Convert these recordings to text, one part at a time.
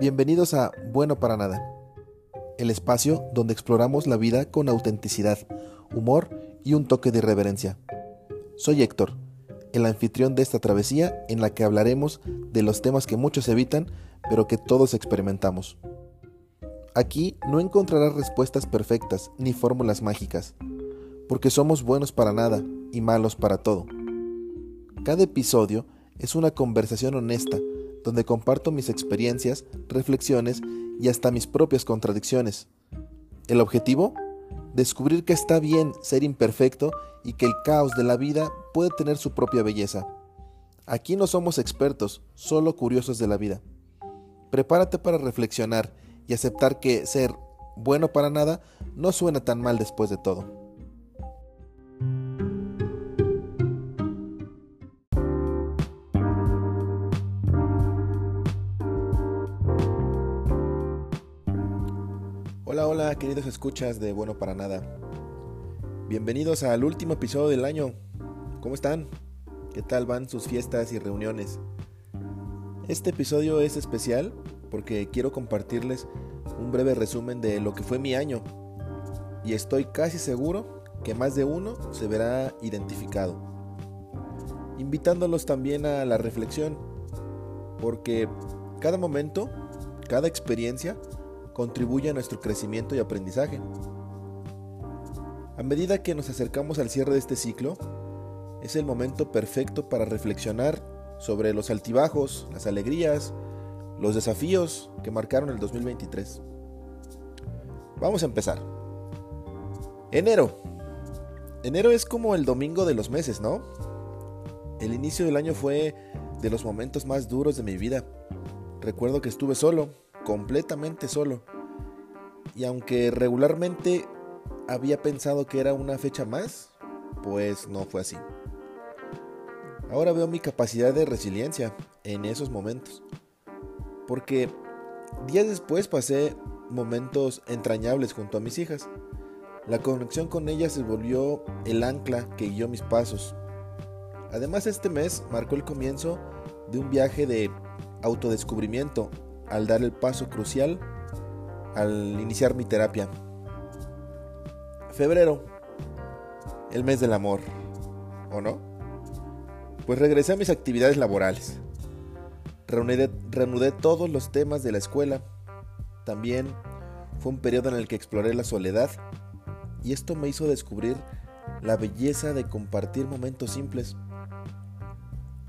Bienvenidos a Bueno para Nada, el espacio donde exploramos la vida con autenticidad, humor y un toque de irreverencia. Soy Héctor, el anfitrión de esta travesía en la que hablaremos de los temas que muchos evitan, pero que todos experimentamos. Aquí no encontrarás respuestas perfectas ni fórmulas mágicas, porque somos buenos para nada y malos para todo. Cada episodio es una conversación honesta donde comparto mis experiencias, reflexiones y hasta mis propias contradicciones. ¿El objetivo? Descubrir que está bien ser imperfecto y que el caos de la vida puede tener su propia belleza. Aquí no somos expertos, solo curiosos de la vida. Prepárate para reflexionar y aceptar que ser bueno para nada no suena tan mal después de todo. Queridos escuchas de Bueno para Nada. Bienvenidos al último episodio del año. ¿Cómo están? ¿Qué tal van sus fiestas y reuniones? Este episodio es especial porque quiero compartirles un breve resumen de lo que fue mi año. Y estoy casi seguro que más de uno se verá identificado. Invitándolos también a la reflexión, porque cada momento, cada experiencia, contribuye a nuestro crecimiento y aprendizaje. A medida que nos acercamos al cierre de este ciclo, es el momento perfecto para reflexionar sobre los altibajos, las alegrías, los desafíos que marcaron el 2023. Vamos a empezar. Enero. Enero es como el domingo de los meses, ¿no? El inicio del año fue de los momentos más duros de mi vida. Recuerdo que estuve solo, completamente solo. Y aunque regularmente había pensado que era una fecha más, pues no fue así. Ahora veo mi capacidad de resiliencia en esos momentos. Porque días después pasé momentos entrañables junto a mis hijas. La conexión con ellas se volvió el ancla que guió mis pasos. Además este mes marcó el comienzo de un viaje de autodescubrimiento al dar el paso crucial al iniciar mi terapia. Febrero, el mes del amor, ¿o no? Pues regresé a mis actividades laborales. Reanudé, todos los temas de la escuela. También fue un periodo en el que exploré la soledad y esto me hizo descubrir la belleza de compartir momentos simples.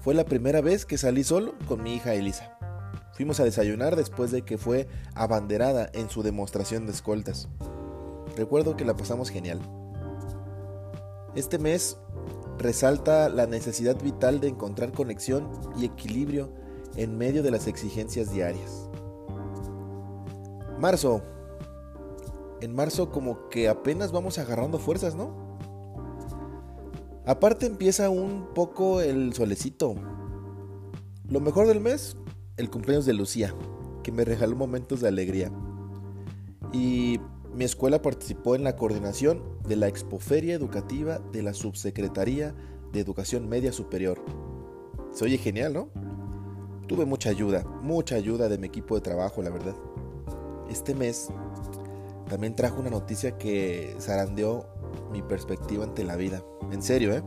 Fue la primera vez que salí solo con mi hija Elisa. Fuimos a desayunar después de que fue abanderada en su demostración de escoltas. Recuerdo que la pasamos genial. Este mes resalta la necesidad vital de encontrar conexión y equilibrio en medio de las exigencias diarias. Marzo. En marzo como que apenas vamos agarrando fuerzas, ¿no? Aparte empieza un poco el solecito. Lo mejor del mes, el cumpleaños de Lucía, que me regaló momentos de alegría. Y mi escuela participó en la coordinación de la Expoferia Educativa de la Subsecretaría de Educación Media Superior. Se oye genial, ¿no? Tuve mucha ayuda, mucha ayuda de mi equipo de trabajo, la verdad. Este mes también trajo una noticia que zarandeó mi perspectiva ante la vida. En serio, ¿eh?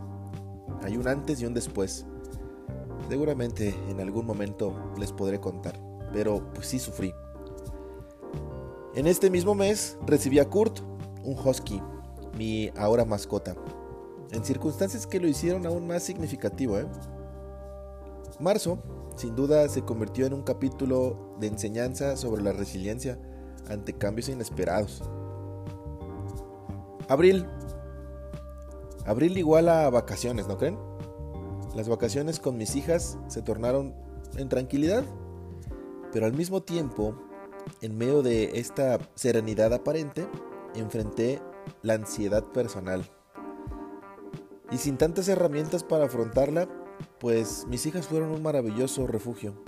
Hay un antes y un después. Seguramente en algún momento les podré contar, pero pues sí sufrí. En este mismo mes recibí a Kurt, un husky, mi ahora mascota, en circunstancias que lo hicieron aún más significativo. ¿eh? Marzo, sin duda, se convirtió en un capítulo de enseñanza sobre la resiliencia ante cambios inesperados. Abril. Abril igual a vacaciones, ¿no creen? Las vacaciones con mis hijas se tornaron en tranquilidad, pero al mismo tiempo, en medio de esta serenidad aparente, enfrenté la ansiedad personal. Y sin tantas herramientas para afrontarla, pues mis hijas fueron un maravilloso refugio.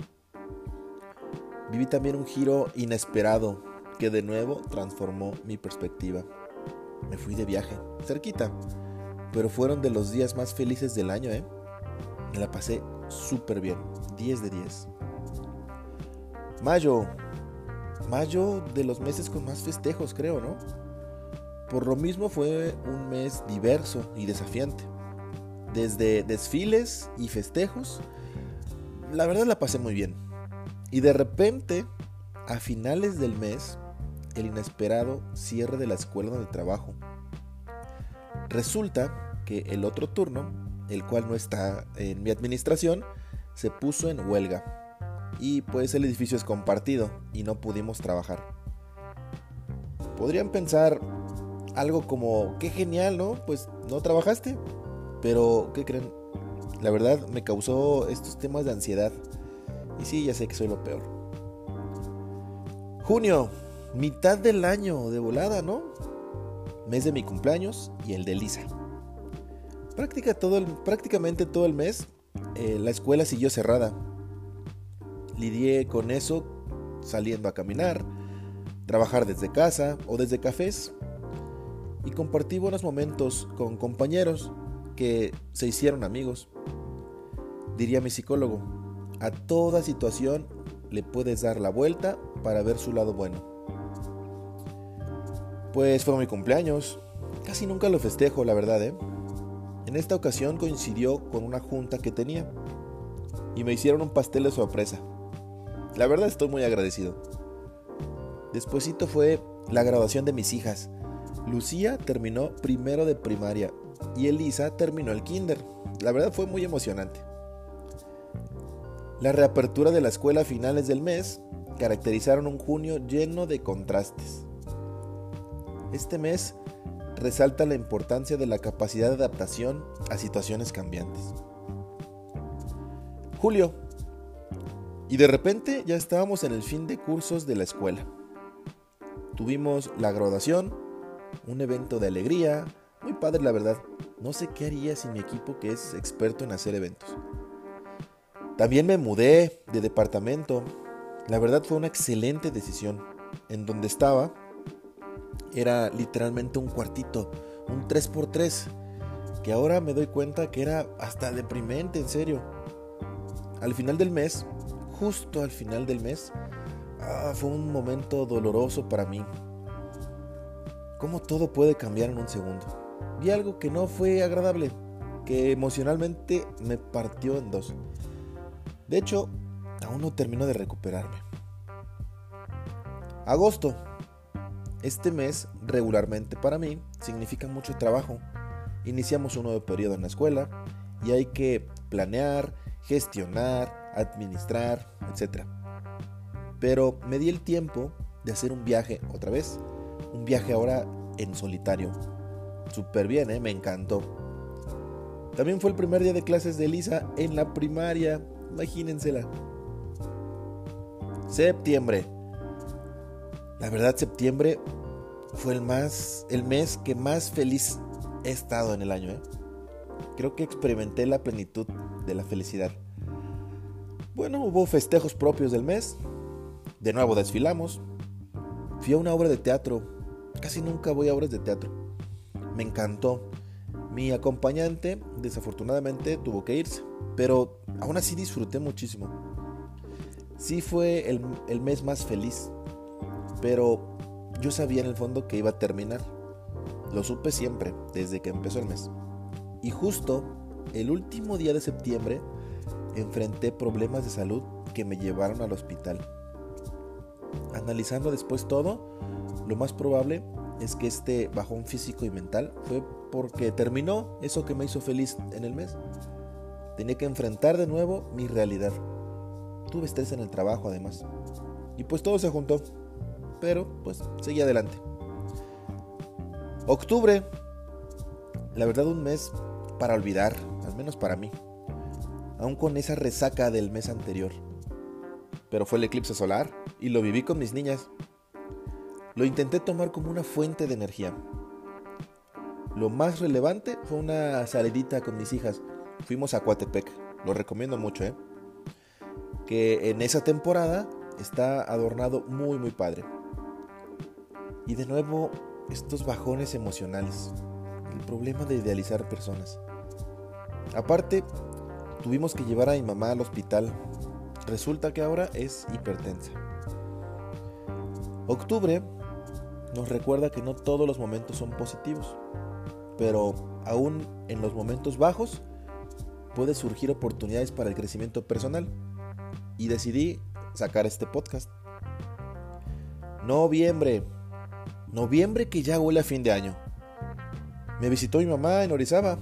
Viví también un giro inesperado que de nuevo transformó mi perspectiva. Me fui de viaje, cerquita, pero fueron de los días más felices del año, ¿eh? Me la pasé súper bien. 10 de 10. Mayo. mayo de los meses con más festejos, creo, ¿no? Por lo mismo fue un mes diverso y desafiante. Desde desfiles y festejos, la verdad la pasé muy bien. Y de repente, a finales del mes, el inesperado cierre de la escuela donde trabajo. Resulta que el otro turno, el cual no está en mi administración, se puso en huelga. Y pues el edificio es compartido y no pudimos trabajar. Podrían pensar algo como, qué genial, ¿no? Pues no trabajaste. Pero, ¿qué creen? La verdad me causó estos temas de ansiedad. Y sí, ya sé que soy lo peor. Junio, mitad del año de volada, ¿no? Mes de mi cumpleaños y el de Lisa. Práctica todo el, prácticamente todo el mes eh, la escuela siguió cerrada. Lidié con eso saliendo a caminar, trabajar desde casa o desde cafés y compartí buenos momentos con compañeros que se hicieron amigos. Diría mi psicólogo, a toda situación le puedes dar la vuelta para ver su lado bueno. Pues fue mi cumpleaños. Casi nunca lo festejo, la verdad, ¿eh? En esta ocasión coincidió con una junta que tenía y me hicieron un pastel de sorpresa. La verdad estoy muy agradecido. Despuésito fue la graduación de mis hijas. Lucía terminó primero de primaria y Elisa terminó el kinder. La verdad fue muy emocionante. La reapertura de la escuela a finales del mes caracterizaron un junio lleno de contrastes. Este mes resalta la importancia de la capacidad de adaptación a situaciones cambiantes. Julio. Y de repente ya estábamos en el fin de cursos de la escuela. Tuvimos la graduación, un evento de alegría, muy padre la verdad. No sé qué haría sin mi equipo que es experto en hacer eventos. También me mudé de departamento. La verdad fue una excelente decisión. En donde estaba era literalmente un cuartito, un 3x3, que ahora me doy cuenta que era hasta deprimente, en serio. Al final del mes, justo al final del mes, ah, fue un momento doloroso para mí. Cómo todo puede cambiar en un segundo. Vi algo que no fue agradable, que emocionalmente me partió en dos. De hecho, aún no termino de recuperarme. Agosto, este mes, regularmente para mí, significa mucho trabajo. Iniciamos un nuevo periodo en la escuela y hay que planear, gestionar, administrar, etc. Pero me di el tiempo de hacer un viaje otra vez. Un viaje ahora en solitario. Súper bien, ¿eh? me encantó. También fue el primer día de clases de Elisa en la primaria. Imagínensela. Septiembre. La verdad, septiembre fue el más, el mes que más feliz he estado en el año. ¿eh? Creo que experimenté la plenitud de la felicidad. Bueno, hubo festejos propios del mes. De nuevo desfilamos. Fui a una obra de teatro. Casi nunca voy a obras de teatro. Me encantó. Mi acompañante desafortunadamente tuvo que irse, pero aún así disfruté muchísimo. Sí fue el, el mes más feliz pero yo sabía en el fondo que iba a terminar. Lo supe siempre, desde que empezó el mes. Y justo el último día de septiembre enfrenté problemas de salud que me llevaron al hospital. Analizando después todo, lo más probable es que este bajón físico y mental fue porque terminó eso que me hizo feliz en el mes. Tenía que enfrentar de nuevo mi realidad. Tuve estrés en el trabajo además. Y pues todo se juntó pero pues seguí adelante. Octubre, la verdad un mes para olvidar, al menos para mí, aún con esa resaca del mes anterior. Pero fue el eclipse solar y lo viví con mis niñas. Lo intenté tomar como una fuente de energía. Lo más relevante fue una salidita con mis hijas. Fuimos a Coatepec, lo recomiendo mucho, ¿eh? Que en esa temporada está adornado muy muy padre. Y de nuevo, estos bajones emocionales. El problema de idealizar personas. Aparte, tuvimos que llevar a mi mamá al hospital. Resulta que ahora es hipertensa. Octubre nos recuerda que no todos los momentos son positivos, pero aún en los momentos bajos puede surgir oportunidades para el crecimiento personal y decidí sacar este podcast. Noviembre. Noviembre que ya huele a fin de año. Me visitó mi mamá en Orizaba.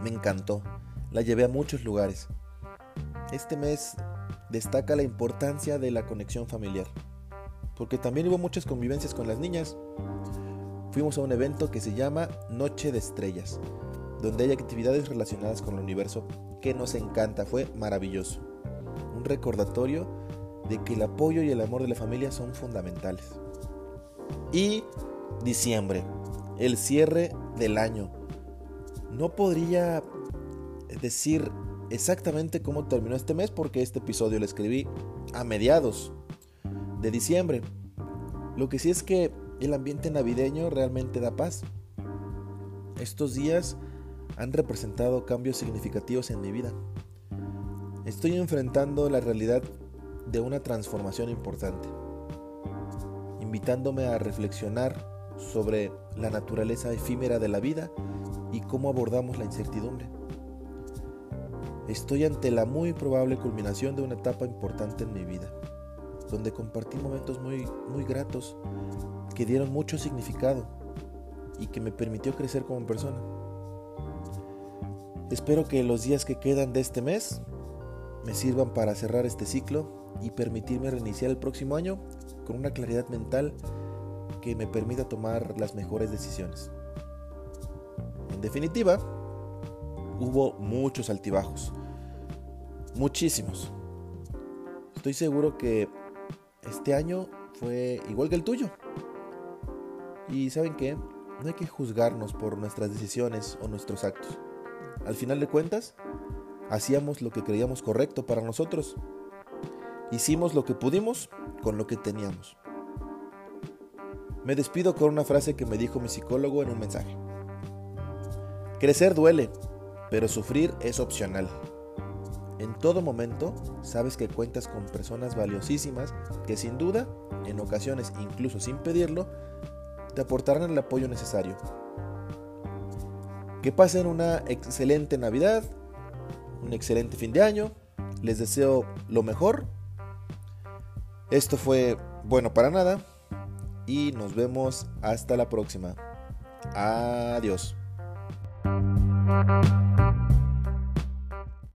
Me encantó. La llevé a muchos lugares. Este mes destaca la importancia de la conexión familiar. Porque también hubo muchas convivencias con las niñas. Fuimos a un evento que se llama Noche de Estrellas, donde hay actividades relacionadas con el universo que nos encanta. Fue maravilloso. Un recordatorio de que el apoyo y el amor de la familia son fundamentales. Y diciembre, el cierre del año. No podría decir exactamente cómo terminó este mes porque este episodio lo escribí a mediados de diciembre. Lo que sí es que el ambiente navideño realmente da paz. Estos días han representado cambios significativos en mi vida. Estoy enfrentando la realidad de una transformación importante, invitándome a reflexionar sobre la naturaleza efímera de la vida y cómo abordamos la incertidumbre. Estoy ante la muy probable culminación de una etapa importante en mi vida, donde compartí momentos muy, muy gratos que dieron mucho significado y que me permitió crecer como persona. Espero que los días que quedan de este mes me sirvan para cerrar este ciclo y permitirme reiniciar el próximo año con una claridad mental que me permita tomar las mejores decisiones. En definitiva, hubo muchos altibajos, muchísimos. Estoy seguro que este año fue igual que el tuyo. Y saben qué, no hay que juzgarnos por nuestras decisiones o nuestros actos. Al final de cuentas, hacíamos lo que creíamos correcto para nosotros Hicimos lo que pudimos con lo que teníamos. Me despido con una frase que me dijo mi psicólogo en un mensaje. Crecer duele, pero sufrir es opcional. En todo momento sabes que cuentas con personas valiosísimas que sin duda, en ocasiones incluso sin pedirlo, te aportarán el apoyo necesario. Que pasen una excelente Navidad, un excelente fin de año. Les deseo lo mejor esto fue bueno para nada y nos vemos hasta la próxima. Adiós.